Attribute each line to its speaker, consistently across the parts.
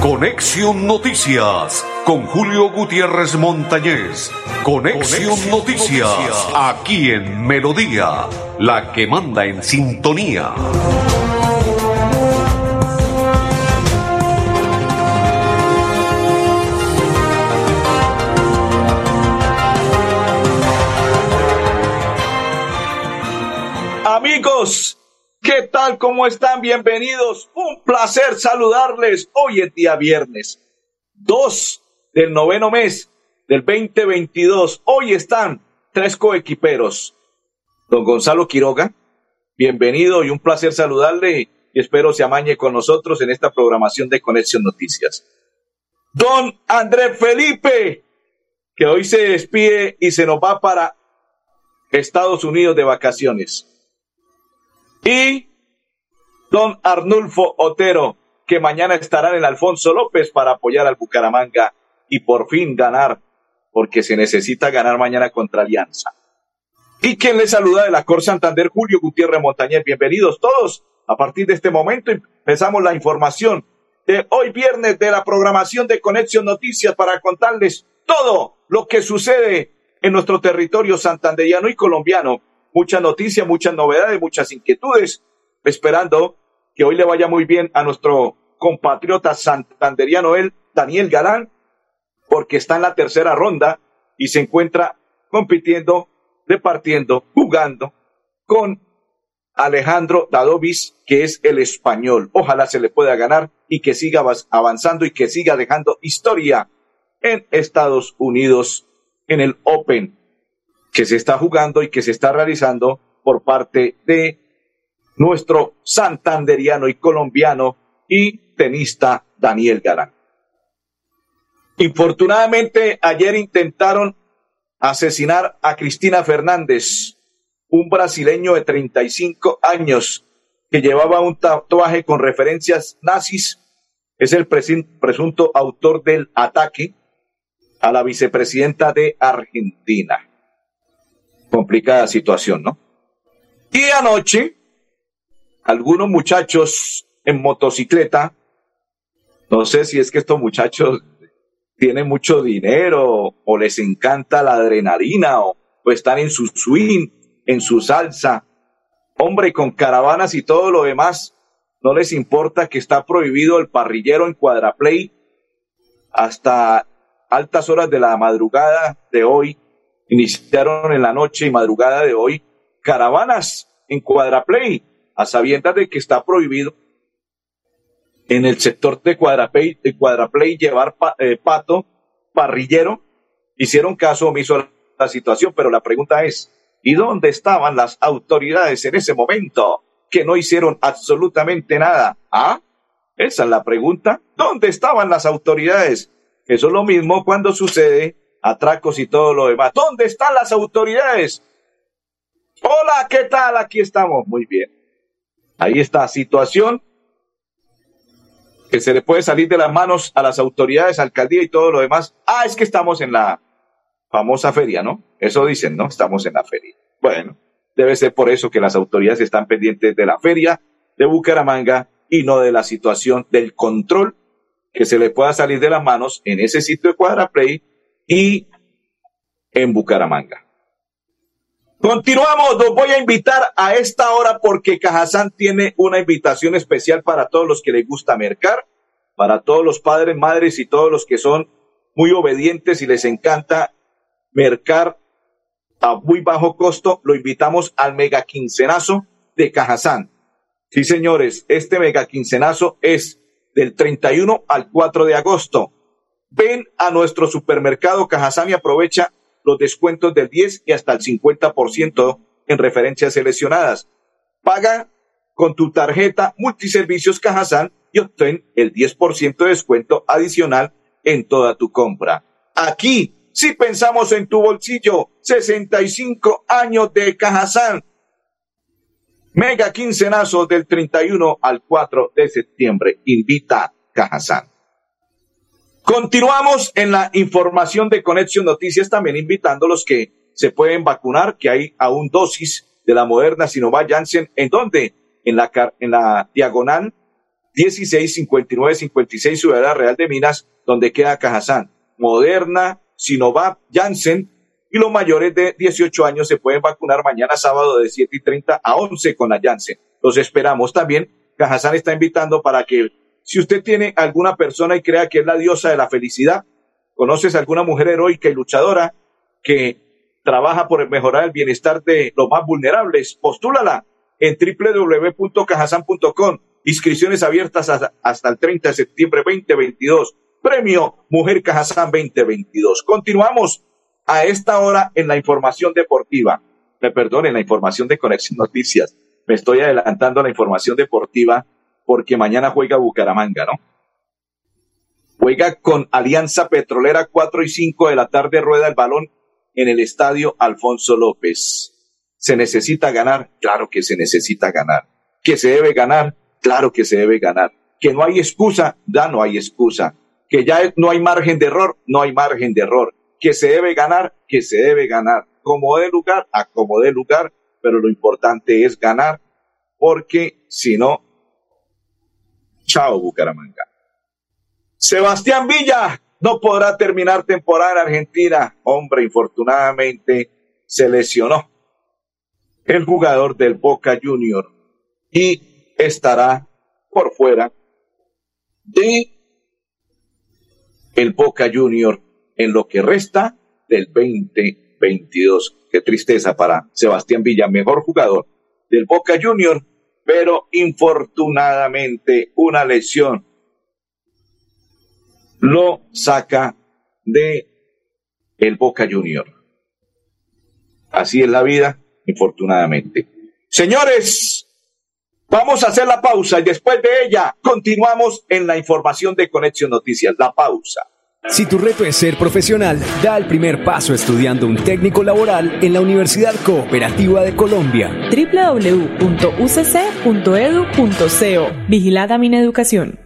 Speaker 1: Conexión Noticias con Julio Gutiérrez Montañez. Conexión, Noticias, aquí en Melodía, la que manda en sintonía.
Speaker 2: Amigos, ¿Qué tal? ¿Cómo están? Bienvenidos. Un placer saludarles. Hoy es día viernes 2 del noveno mes del 2022. Hoy están tres coequiperos. Don Gonzalo Quiroga, bienvenido y un placer saludarle y espero se amañe con nosotros en esta programación de Conexión Noticias. Don André Felipe, que hoy se despide y se nos va para Estados Unidos de vacaciones y don Arnulfo Otero, que mañana estará en Alfonso López para apoyar al Bucaramanga y por fin ganar, porque se necesita ganar mañana contra Alianza. Y quien le saluda de la Cor Santander, Julio Gutiérrez Montañez. Bienvenidos todos. A partir de este momento empezamos la información de hoy viernes de la programación de Conexión Noticias para contarles todo lo que sucede en nuestro territorio santanderiano y colombiano muchas noticias, muchas novedades, muchas inquietudes, esperando que hoy le vaya muy bien a nuestro compatriota santanderiano, él, Daniel Galán, porque está en la tercera ronda y se encuentra compitiendo, repartiendo, jugando con Alejandro Dadovis, que es el español. Ojalá se le pueda ganar y que siga avanzando y que siga dejando historia en Estados Unidos en el Open que se está jugando y que se está realizando por parte de nuestro santanderiano y colombiano y tenista Daniel Galán. Infortunadamente, ayer intentaron asesinar a Cristina Fernández, un brasileño de 35 años que llevaba un tatuaje con referencias nazis. Es el presunto autor del ataque a la vicepresidenta de Argentina complicada situación, ¿no? Y anoche, algunos muchachos en motocicleta, no sé si es que estos muchachos tienen mucho dinero o les encanta la adrenalina o, están en su swing, en su salsa, hombre, con caravanas y todo lo demás, no les importa que está prohibido el parrillero en Cuadraplay hasta altas horas de la madrugada de hoy iniciaron en la noche y madrugada de hoy caravanas en Cuadraplay, a sabiendas de que está prohibido en el sector de Cuadraplay, de llevar eh, pato parrillero. Hicieron caso omiso a la situación, pero la pregunta es, ¿y dónde estaban las autoridades en ese momento que no hicieron absolutamente nada? ¿Ah? Esa es la pregunta. ¿Dónde estaban las autoridades? Eso es lo mismo cuando sucede atracos y todo lo demás. ¿Dónde están las autoridades? Hola, ¿qué tal? Aquí estamos. Muy bien. Ahí está, situación que se le puede salir de las manos a las autoridades, alcaldía y todo lo demás. Ah, es que estamos en la famosa feria, ¿no? Eso dicen, ¿no? Estamos en la feria. Bueno, debe ser por eso que las autoridades están pendientes de la feria de Bucaramanga y no de la situación del control que se le pueda salir de las manos en ese sitio de Cuadraplay y en Bucaramanga. Continuamos, los voy a invitar a esta hora porque Cajazán tiene una invitación especial para todos los que les gusta mercar, para todos los padres, madres y todos los que son muy obedientes y les encanta mercar a muy bajo costo. Lo invitamos al mega quincenazo de Cajazán. Sí, señores, este mega quincenazo es del 31 al 4 de agosto. Ven a nuestro supermercado Cajazán y aprovecha los descuentos del 10 y hasta el 50% en referencias seleccionadas. Paga con tu tarjeta Multiservicios Cajazán y obtén el 10% de descuento adicional en toda tu compra. Aquí, si pensamos en tu bolsillo, 65 años de Cajazán. Mega quincenazo del 31 al 4 de septiembre. Invita Cajazán. Continuamos en la información de Conexión Noticias, también invitando a los que se pueden vacunar, que hay aún dosis de la moderna Sinovac Janssen, en donde en la, en la diagonal 16 59 56 Ciudad Real de Minas, donde queda Cajazán. Moderna, Sinovac, Janssen y los mayores de 18 años se pueden vacunar mañana sábado de 7 y 30 a 11 con la Janssen. Los esperamos también. Cajazán está invitando para que si usted tiene alguna persona y crea que es la diosa de la felicidad, conoces alguna mujer heroica y luchadora que trabaja por mejorar el bienestar de los más vulnerables, postúlala en www.cajazán.com. Inscripciones abiertas hasta el 30 de septiembre 2022. Premio Mujer Cajazán 2022. Continuamos a esta hora en la información deportiva. Me perdonen, la información de Conexión Noticias. Me estoy adelantando a la información deportiva porque mañana juega Bucaramanga, ¿no? Juega con Alianza Petrolera 4 y 5 de la tarde, rueda el balón en el estadio Alfonso López. ¿Se necesita ganar? Claro que se necesita ganar. ¿Que se debe ganar? Claro que se debe ganar. ¿Que no hay excusa? Ya no hay excusa. ¿Que ya no hay margen de error? No hay margen de error. ¿Que se debe ganar? Que se debe ganar. Como de lugar, a como de lugar, pero lo importante es ganar, porque si no, chao Bucaramanga. Sebastián Villa no podrá terminar temporada en Argentina. Hombre, infortunadamente se lesionó el jugador del Boca Junior y estará por fuera de el Boca Junior en lo que resta del 2022. Qué tristeza para Sebastián Villa, mejor jugador del Boca Junior, pero infortunadamente una lesión lo saca de el Boca Junior. Así es la vida, infortunadamente. Señores, vamos a hacer la pausa y después de ella continuamos en la información de Conexión Noticias. La pausa.
Speaker 3: Si tu reto es ser profesional, da el primer paso estudiando un técnico laboral en la Universidad Cooperativa de Colombia.
Speaker 4: www.ucc.edu.co Vigilada mi educación.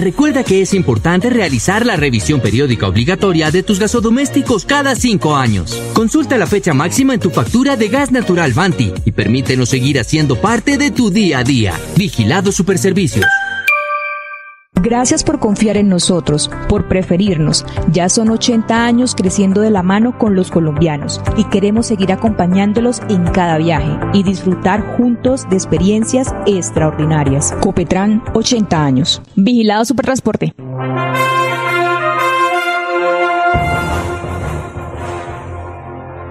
Speaker 5: Recuerda que es importante realizar la revisión periódica obligatoria de tus gasodomésticos cada cinco años. Consulta la fecha máxima en tu factura de gas natural Vanti y permítenos seguir haciendo parte de tu día a día. Vigilado Superservicios.
Speaker 6: Gracias por confiar en nosotros, por preferirnos. Ya son 80 años creciendo de la mano con los colombianos y queremos seguir acompañándolos en cada viaje y disfrutar juntos de experiencias extraordinarias. Copetran, 80 años. Vigilado Supertransporte.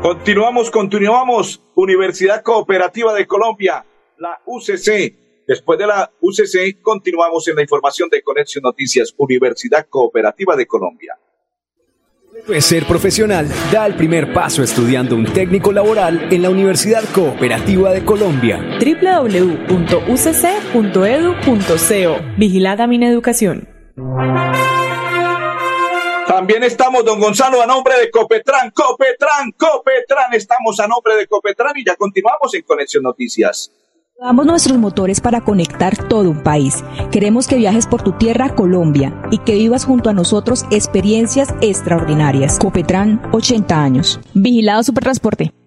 Speaker 2: Continuamos, continuamos. Universidad Cooperativa de Colombia, la UCC Después de la UCC, continuamos en la información de Conexión Noticias, Universidad Cooperativa de Colombia.
Speaker 3: Puede ser profesional, da el primer paso estudiando un técnico laboral en la Universidad Cooperativa de Colombia.
Speaker 4: www.ucc.edu.co Vigilada mi educación.
Speaker 2: También estamos, don Gonzalo, a nombre de Copetran, Copetran, Copetran. Estamos a nombre de Copetran y ya continuamos en Conexión Noticias.
Speaker 6: Damos nuestros motores para conectar todo un país. Queremos que viajes por tu tierra, Colombia, y que vivas junto a nosotros experiencias extraordinarias. Copetran, 80 años. Vigilado Supertransporte.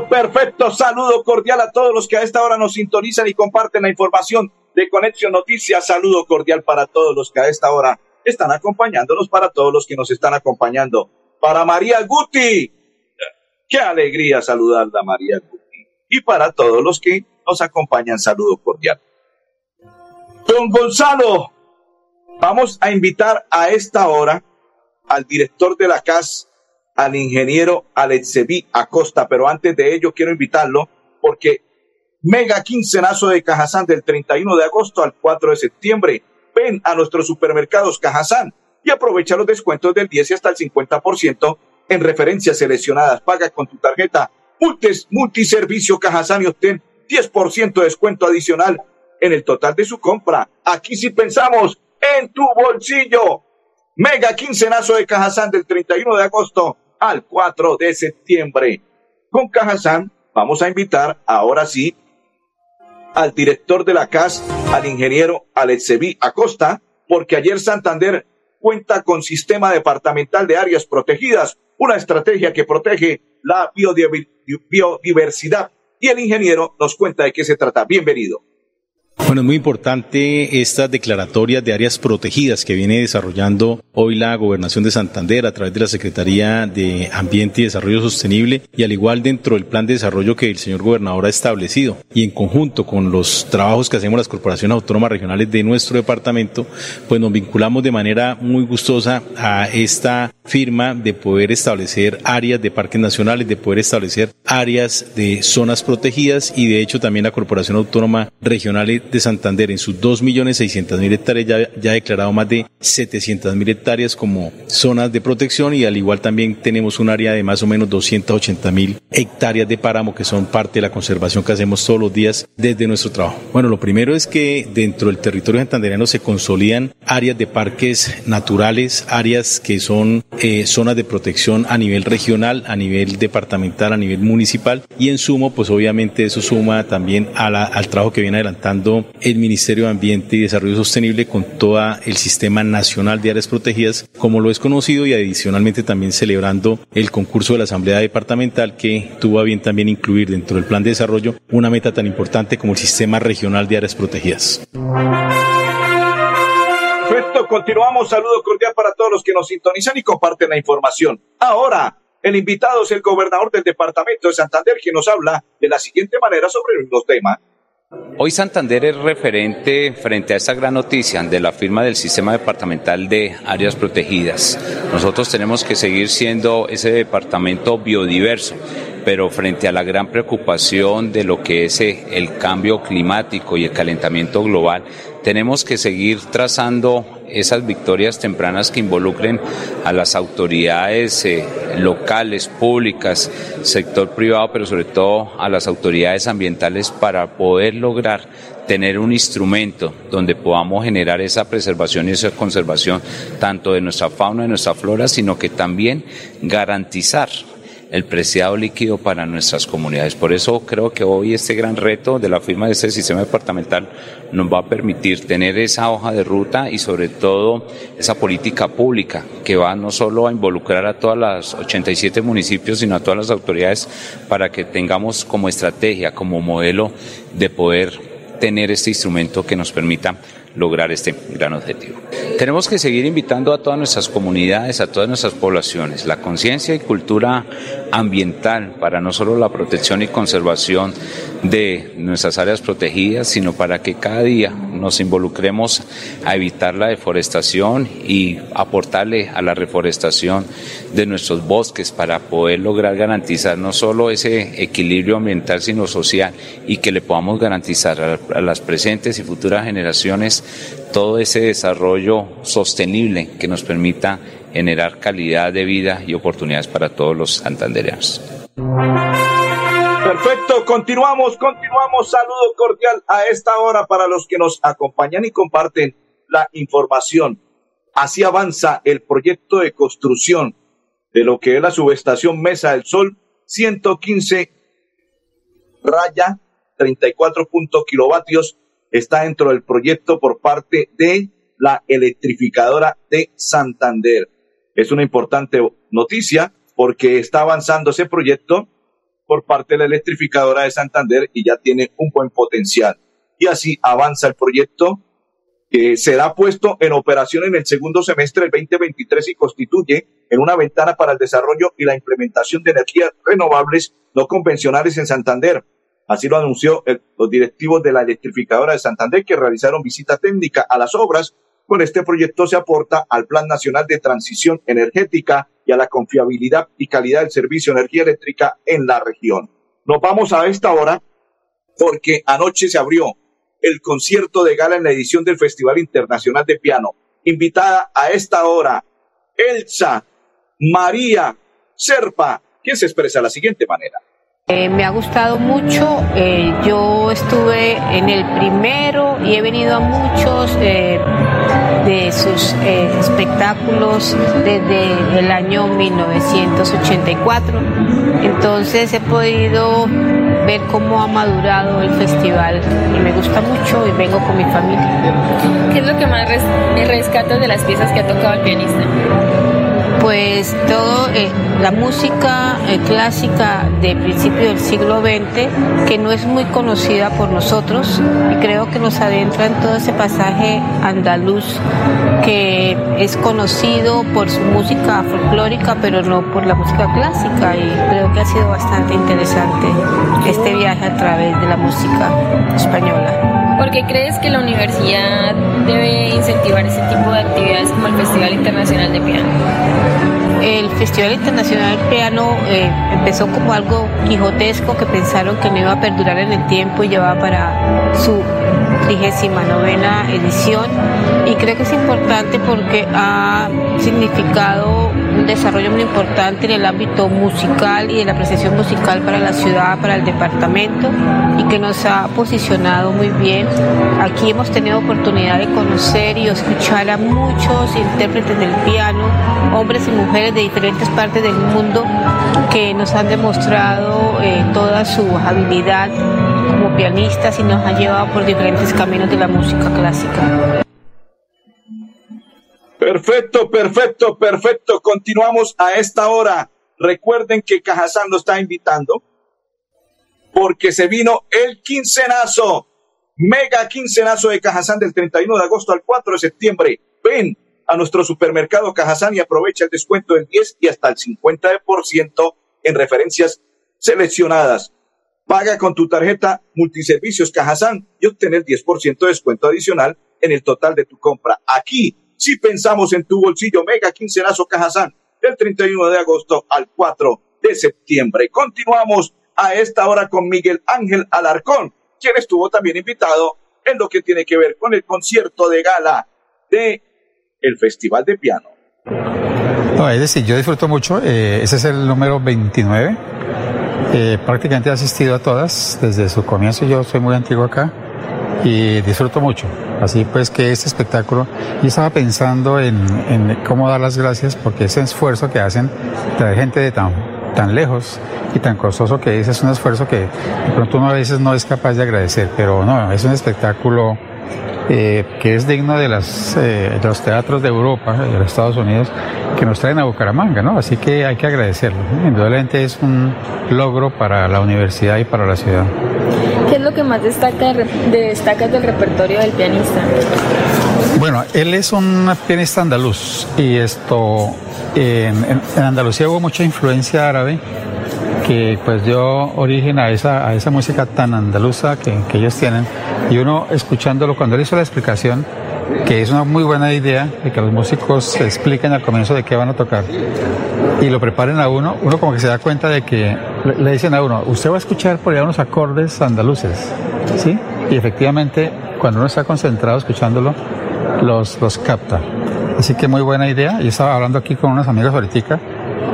Speaker 2: Perfecto. Saludo cordial a todos los que a esta hora nos sintonizan y comparten la información de Conexión Noticias. Saludo cordial para todos los que a esta hora están acompañándonos, para todos los que nos están acompañando. Para María Guti, qué alegría saludarla, María Guti. Y para todos los que nos acompañan, saludo cordial. Don Gonzalo, vamos a invitar a esta hora al director de la CAS, al ingeniero Alexevi Acosta, pero antes de ello quiero invitarlo porque mega quincenazo de Cajazán del 31 de agosto al 4 de septiembre. Ven a nuestros supermercados Cajazán y aprovecha los descuentos del 10 y hasta el 50% en referencias seleccionadas. Paga con tu tarjeta Multes, Multiservicio Cajazán y obtén 10% de descuento adicional en el total de su compra. Aquí sí pensamos en tu bolsillo. Mega quincenazo de Cajazán del 31 de agosto al 4 de septiembre. Con Cajazán vamos a invitar ahora sí al director de la CAS, al ingeniero Alexevi Acosta, porque ayer Santander cuenta con sistema departamental de áreas protegidas, una estrategia que protege la biodiversidad. Y el ingeniero nos cuenta de qué se trata. Bienvenido.
Speaker 7: Bueno, es muy importante estas declaratorias de áreas protegidas que viene desarrollando hoy la Gobernación de Santander a través de la Secretaría de Ambiente y Desarrollo Sostenible y al igual dentro del plan de desarrollo que el señor gobernador ha establecido. Y en conjunto con los trabajos que hacemos las corporaciones autónomas regionales de nuestro departamento, pues nos vinculamos de manera muy gustosa a esta firma de poder establecer áreas de parques nacionales, de poder establecer áreas de zonas protegidas y de hecho también la Corporación Autónoma Regional de Santander en sus 2.600.000 hectáreas ya, ha declarado más de 700.000 hectáreas como zonas de protección y al igual también tenemos un área de más o menos 280.000 hectáreas de páramo que son parte de la conservación que hacemos todos los días desde nuestro trabajo. Bueno, lo primero es que dentro del territorio santandereano se consolidan áreas de parques naturales, áreas que son eh, zonas de protección a nivel regional, a nivel departamental, a nivel municipal y en sumo, pues obviamente eso suma también al trabajo que viene adelantando el Ministerio de Ambiente y Desarrollo Sostenible con todo el Sistema Nacional de Áreas Protegidas, como lo es conocido, y adicionalmente también celebrando el concurso de la Asamblea Departamental que tuvo a bien también incluir dentro del plan de desarrollo una meta tan importante como el Sistema Regional de Áreas Protegidas.
Speaker 2: Continuamos. Saludo cordial para todos los que nos sintonizan y comparten la información. Ahora, el invitado es el gobernador del departamento de Santander, que nos habla de la siguiente manera sobre los temas
Speaker 8: Hoy Santander es referente frente a esta gran noticia de la firma del sistema departamental de áreas protegidas. Nosotros tenemos que seguir siendo ese departamento biodiverso pero frente a la gran preocupación de lo que es eh, el cambio climático y el calentamiento global, tenemos que seguir trazando esas victorias tempranas que involucren a las autoridades eh, locales, públicas, sector privado, pero sobre todo a las autoridades ambientales para poder lograr tener un instrumento donde podamos generar esa preservación y esa conservación tanto de nuestra fauna, de nuestra flora, sino que también garantizar el preciado líquido para nuestras comunidades. Por eso creo que hoy este gran reto de la firma de este sistema departamental nos va a permitir tener esa hoja de ruta y sobre todo esa política pública que va no solo a involucrar a todas las 87 municipios, sino a todas las autoridades para que tengamos como estrategia, como modelo de poder tener este instrumento que nos permita lograr este gran objetivo. Tenemos que seguir invitando a todas nuestras comunidades, a todas nuestras poblaciones, la conciencia y cultura ambiental para no solo la protección y conservación de nuestras áreas protegidas, sino para que cada día nos involucremos a evitar la deforestación y aportarle a la reforestación de nuestros bosques para poder lograr garantizar no solo ese equilibrio ambiental, sino social y que le podamos garantizar a las presentes y futuras generaciones todo ese desarrollo sostenible que nos permita generar calidad de vida y oportunidades para todos los santandereanos.
Speaker 2: Perfecto, continuamos, continuamos. Saludo cordial a esta hora para los que nos acompañan y comparten la información. Así avanza el proyecto de construcción de lo que es la subestación Mesa del Sol 115 raya 34 kilovatios está dentro del proyecto por parte de la electrificadora de Santander. Es una importante noticia porque está avanzando ese proyecto por parte de la electrificadora de Santander y ya tiene un buen potencial. Y así avanza el proyecto que será puesto en operación en el segundo semestre del 2023 y constituye en una ventana para el desarrollo y la implementación de energías renovables no convencionales en Santander Así lo anunció los directivos de la electrificadora de Santander que realizaron visita técnica a las obras. Con este proyecto se aporta al Plan Nacional de Transición Energética y a la confiabilidad y calidad del servicio de energía eléctrica en la región. Nos vamos a esta hora porque anoche se abrió el concierto de gala en la edición del Festival Internacional de Piano. Invitada a esta hora, Elsa María Serpa, quien se expresa de la siguiente manera.
Speaker 9: Eh, me ha gustado mucho. Eh, yo estuve en el primero y he venido a muchos eh, de sus espectáculos desde el año 1984. Entonces he podido ver cómo ha madurado el festival y me gusta mucho y vengo con mi familia.
Speaker 10: ¿Qué es lo que más rescatas de las piezas que ha tocado el pianista?
Speaker 9: Pues todo eh, la música eh, clásica de principio del siglo XX que no es muy conocida por nosotros y creo que nos adentra en todo ese pasaje andaluz que es conocido por su música folclórica pero no por la música clásica y creo que ha sido bastante interesante este viaje a través de la música española.
Speaker 10: ¿Por qué crees que la universidad debe incentivar ese tipo de actividades como el Festival Internacional de Piano?
Speaker 9: El Festival Internacional del Piano eh, empezó como algo quijotesco que pensaron que no iba a perdurar en el tiempo y llevaba para su trigésima novena edición y creo que es importante porque ha significado un desarrollo muy importante en el ámbito musical y de la apreciación musical para la ciudad, para el departamento y que nos ha posicionado muy bien. Aquí hemos tenido oportunidad de conocer y escuchar a muchos intérpretes del piano, hombres y mujeres de diferentes partes del mundo que nos han demostrado eh, toda su habilidad como pianistas y nos han llevado por diferentes caminos de la música clásica.
Speaker 2: Perfecto, perfecto, perfecto. Continuamos a esta hora. Recuerden que Cajazán lo está invitando porque se vino el quincenazo, mega quincenazo de Cajazán del 31 de agosto al 4 de septiembre. Ven a nuestro supermercado Cajazán y aprovecha el descuento del 10 y hasta el 50% en referencias seleccionadas. Paga con tu tarjeta Multiservicios Cajazán y obtener 10% de descuento adicional en el total de tu compra. Aquí si pensamos en tu bolsillo, mega quincenazo Cajazán, del 31 de agosto al 4 de septiembre. Continuamos a esta hora con Miguel Ángel Alarcón, quien estuvo también invitado en lo que tiene que ver con el concierto de gala de el Festival de Piano.
Speaker 11: No, es decir, yo disfruto mucho, eh, ese es el número 29. Eh, prácticamente he asistido a todas desde su comienzo, yo soy muy antiguo acá y disfruto mucho. Así pues que este espectáculo, yo estaba pensando en, cómo dar las gracias porque ese esfuerzo que hacen, traer gente de tan, tan lejos y tan costoso que es, es un esfuerzo que de pronto uno a veces no es capaz de agradecer, pero no, es un espectáculo eh, que es digno de, las, eh, de los teatros de Europa, de los Estados Unidos, que nos traen a Bucaramanga, ¿no? Así que hay que agradecerlo. Indudablemente es un logro para la universidad y para la ciudad.
Speaker 10: ¿Qué es lo que más destaca, destaca del repertorio del pianista?
Speaker 11: Bueno, él es un pianista andaluz y esto, en, Andalucía hubo mucha influencia árabe que pues dio origen a esa, a esa música tan andaluza que, que ellos tienen. Y uno escuchándolo, cuando él hizo la explicación, que es una muy buena idea de que los músicos expliquen al comienzo de qué van a tocar y lo preparen a uno, uno como que se da cuenta de que le dicen a uno, usted va a escuchar por allá unos acordes andaluces, ¿sí? Y efectivamente, cuando uno está concentrado escuchándolo, los, los capta. Así que muy buena idea. Yo estaba hablando aquí con unos amigos ahorita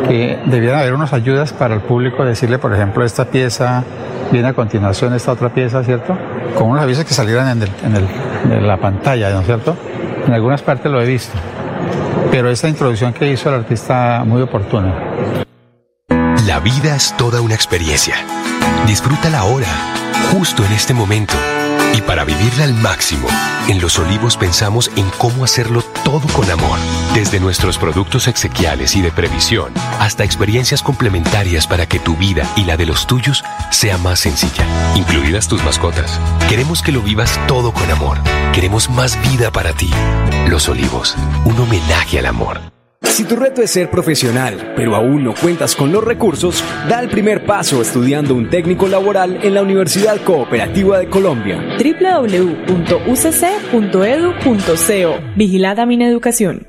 Speaker 11: que debieran haber unas ayudas para el público, decirle, por ejemplo, esta pieza viene a continuación, esta otra pieza, ¿cierto? Con unos avisos que salieran en, el, en, el, en la pantalla, ¿no es cierto? En algunas partes lo he visto. Pero esta introducción que hizo el artista muy oportuna.
Speaker 12: La vida es toda una experiencia. Disfrútala ahora, justo en este momento. Y para vivirla al máximo, en Los Olivos pensamos en cómo hacerlo todo con amor. Desde nuestros productos exequiales y de previsión hasta experiencias complementarias para que tu vida y la de los tuyos sea más sencilla, incluidas tus mascotas. Queremos que lo vivas todo con amor. Queremos más vida para ti. Los Olivos, un homenaje al amor.
Speaker 3: Si tu reto es ser profesional, pero aún no cuentas con los recursos, da el primer paso estudiando un técnico laboral en la Universidad Cooperativa de Colombia.
Speaker 4: www.ucc.edu.co Vigilada Mineducación.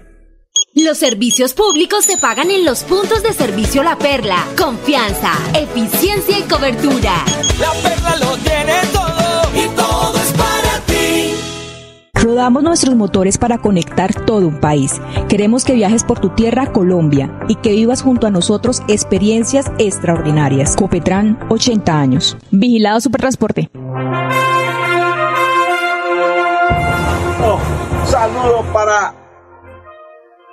Speaker 13: Los servicios públicos se pagan en los puntos de servicio La Perla. Confianza, eficiencia y cobertura.
Speaker 14: La Perla lo tiene todo
Speaker 6: Activamos nuestros motores para conectar todo un país. Queremos que viajes por tu tierra, Colombia, y que vivas junto a nosotros experiencias extraordinarias. Copetran, 80 años. Vigilado Supertransporte.
Speaker 2: Oh, saludo para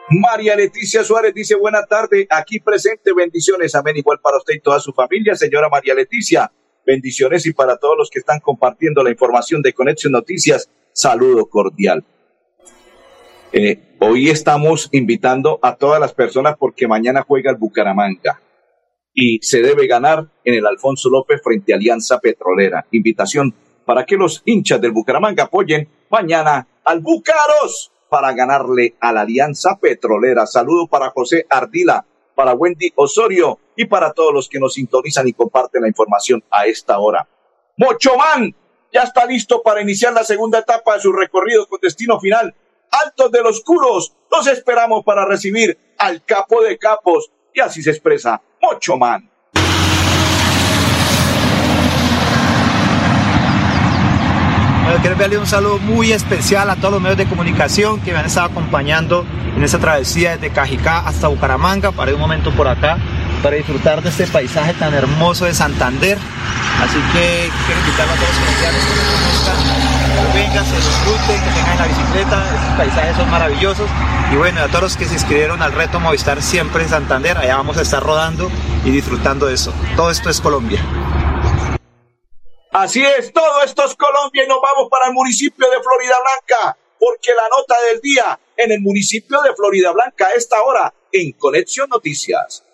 Speaker 2: María Leticia Suárez dice buena tarde, aquí presente, bendiciones, amén, igual para usted y toda su familia, señora María Leticia, bendiciones y para todos los que están compartiendo la información de Conexión Noticias, saludo cordial. Eh, hoy estamos invitando a todas las personas porque mañana juega el Bucaramanga y se debe ganar en el Alfonso López frente a Alianza Petrolera. Invitación para que los hinchas del Bucaramanga apoyen mañana al Bucaros para ganarle a la Alianza Petrolera. Saludo para José Ardila, para Wendy Osorio y para todos los que nos sintonizan y comparten la información a esta hora. Mochomán ya está listo para iniciar la segunda etapa de su recorrido con destino final. Altos de los Curos, los esperamos para recibir al capo de capos y así se expresa Mochomán.
Speaker 15: Bueno, quiero enviarle un saludo muy especial a todos los medios de comunicación que me han estado acompañando en esta travesía desde Cajicá hasta Bucaramanga para ir un momento por acá para disfrutar de este paisaje tan hermoso de Santander. Así que quiero invitar a todos los colombianos que me conozcan, que vengan, se disfruten, que tengan la bicicleta, estos paisajes son maravillosos. Y bueno, a todos los que se inscribieron al reto Movistar siempre en Santander, allá vamos a estar rodando y disfrutando de eso. Todo esto es Colombia.
Speaker 2: Así es, todo esto es Colombia y nos vamos para el municipio de Florida Blanca, porque la nota del día en el municipio de Florida Blanca a esta hora en Conexión Noticias.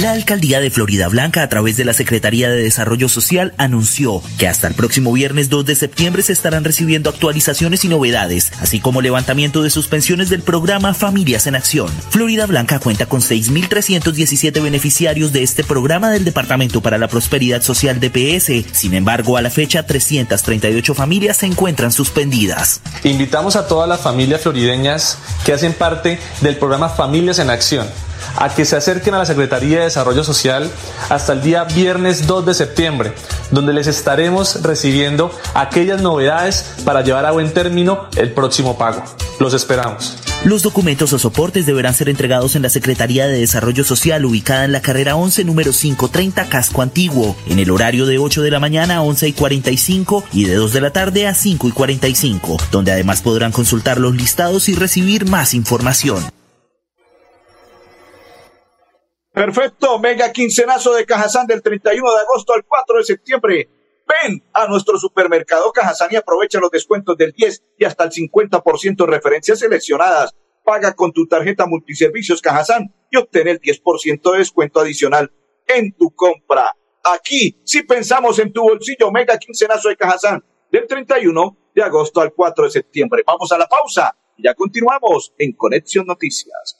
Speaker 16: La alcaldía de Florida Blanca, a través de la Secretaría de Desarrollo Social, anunció que hasta el próximo viernes 2 de septiembre se estarán recibiendo actualizaciones y novedades, así como levantamiento de suspensiones del programa Familias en Acción. Florida Blanca cuenta con 6.317 beneficiarios de este programa del Departamento para la Prosperidad Social DPS. Sin embargo, a la fecha, 338 familias se encuentran suspendidas.
Speaker 17: Invitamos a todas las familias florideñas que hacen parte del programa Familias en Acción a que se acerquen a la Secretaría de Desarrollo Social hasta el día viernes 2 de septiembre, donde les estaremos recibiendo aquellas novedades para llevar a buen término el próximo pago. Los esperamos.
Speaker 16: Los documentos o soportes deberán ser entregados en la Secretaría de Desarrollo Social ubicada en la carrera 11 número 530 Casco Antiguo, en el horario de 8 de la mañana a 11 y 45 y de 2 de la tarde a 5 y 45, donde además podrán consultar los listados y recibir más información.
Speaker 2: Perfecto, mega quincenazo de Cajazán del 31 de agosto al 4 de septiembre. Ven a nuestro supermercado Cajazán y aprovecha los descuentos del 10 y hasta el 50% en referencias seleccionadas. Paga con tu tarjeta multiservicios Cajazán y obtén el 10% de descuento adicional en tu compra. Aquí sí pensamos en tu bolsillo, mega quincenazo de Cajazán del 31 de agosto al 4 de septiembre. Vamos a la pausa y ya continuamos en Conexión Noticias.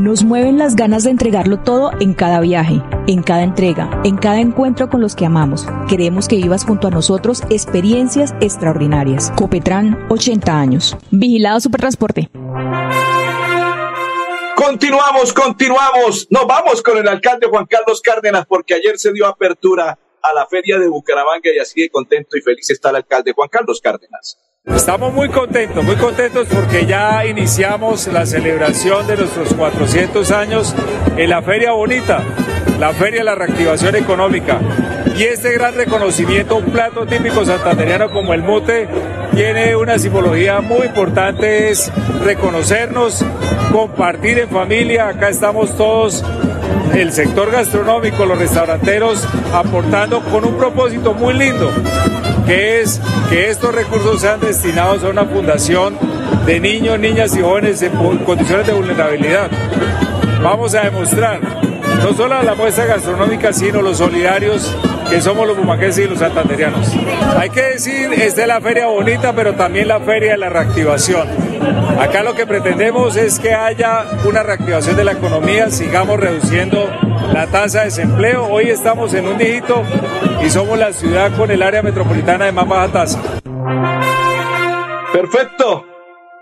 Speaker 6: Nos mueven las ganas de entregarlo todo en cada viaje, en cada entrega, en cada encuentro con los que amamos. Queremos que vivas junto a nosotros experiencias extraordinarias. Copetran, 80 años. Vigilado Supertransporte.
Speaker 2: Continuamos, continuamos. Nos vamos con el alcalde Juan Carlos Cárdenas porque ayer se dio apertura a la feria de Bucaramanga y así de contento y feliz está el alcalde Juan Carlos Cárdenas.
Speaker 18: Estamos muy contentos, muy contentos porque ya iniciamos la celebración de nuestros 400 años en la Feria Bonita, la Feria de la Reactivación Económica. Y este gran reconocimiento, un plato típico santanderiano como el mute, tiene una simbología muy importante, es reconocernos, compartir en familia, acá estamos todos el sector gastronómico, los restauranteros, aportando con un propósito muy lindo, que es que estos recursos sean destinados a una fundación de niños, niñas y jóvenes en condiciones de vulnerabilidad. Vamos a demostrar no solo la muestra gastronómica, sino los solidarios que somos los bumaqueses y los santanderianos. Hay que decir, esta es la feria bonita, pero también la feria de la reactivación. Acá lo que pretendemos es que haya una reactivación de la economía, sigamos reduciendo la tasa de desempleo. Hoy estamos en un dígito y somos la ciudad con el área metropolitana de más baja tasa.
Speaker 2: Perfecto.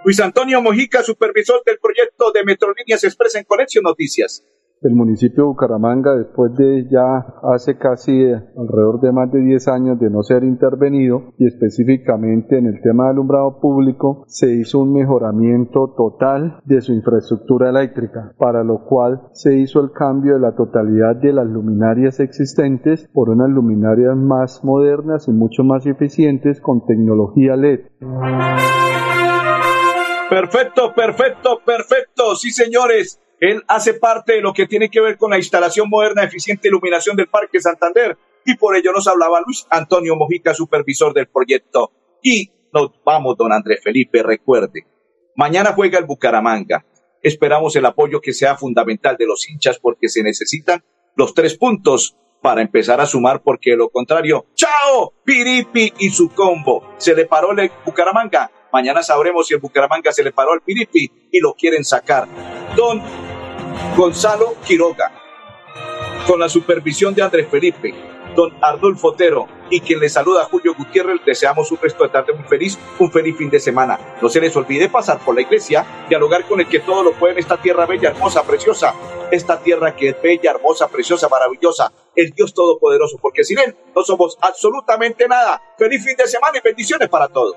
Speaker 2: Luis Antonio Mojica, supervisor del proyecto de Metrolíneas Express en Conexión Noticias
Speaker 19: el municipio de Bucaramanga, después de ya hace casi eh, alrededor de más de 10 años de no ser intervenido, y específicamente en el tema de alumbrado público, se hizo un mejoramiento total de su infraestructura eléctrica, para lo cual se hizo el cambio de la totalidad de las luminarias existentes por unas luminarias más modernas y mucho más eficientes con tecnología LED.
Speaker 2: Perfecto, perfecto, perfecto. Sí, señores. Él hace parte de lo que tiene que ver con la instalación moderna, eficiente iluminación del Parque Santander y por ello nos hablaba Luis Antonio Mojica, supervisor del proyecto. Y nos vamos, don Andrés Felipe, recuerde, mañana juega el Bucaramanga. Esperamos el apoyo que sea fundamental de los hinchas porque se necesitan los tres puntos para empezar a sumar porque de lo contrario, ¡chao! Piripi y su combo. Se le paró el Bucaramanga. Mañana sabremos si el Bucaramanga se le paró al Piripi y lo quieren sacar. Don Gonzalo Quiroga, con la supervisión de Andrés Felipe, don Ardulfo Otero y quien le saluda Julio Gutiérrez, deseamos un resto de tarde muy feliz, un feliz fin de semana. No se les olvide pasar por la iglesia, dialogar con el que todo lo puede en esta tierra bella, hermosa, preciosa, esta tierra que es bella, hermosa, preciosa, maravillosa, el Dios Todopoderoso, porque sin Él no somos absolutamente nada. Feliz fin de semana y bendiciones para todos.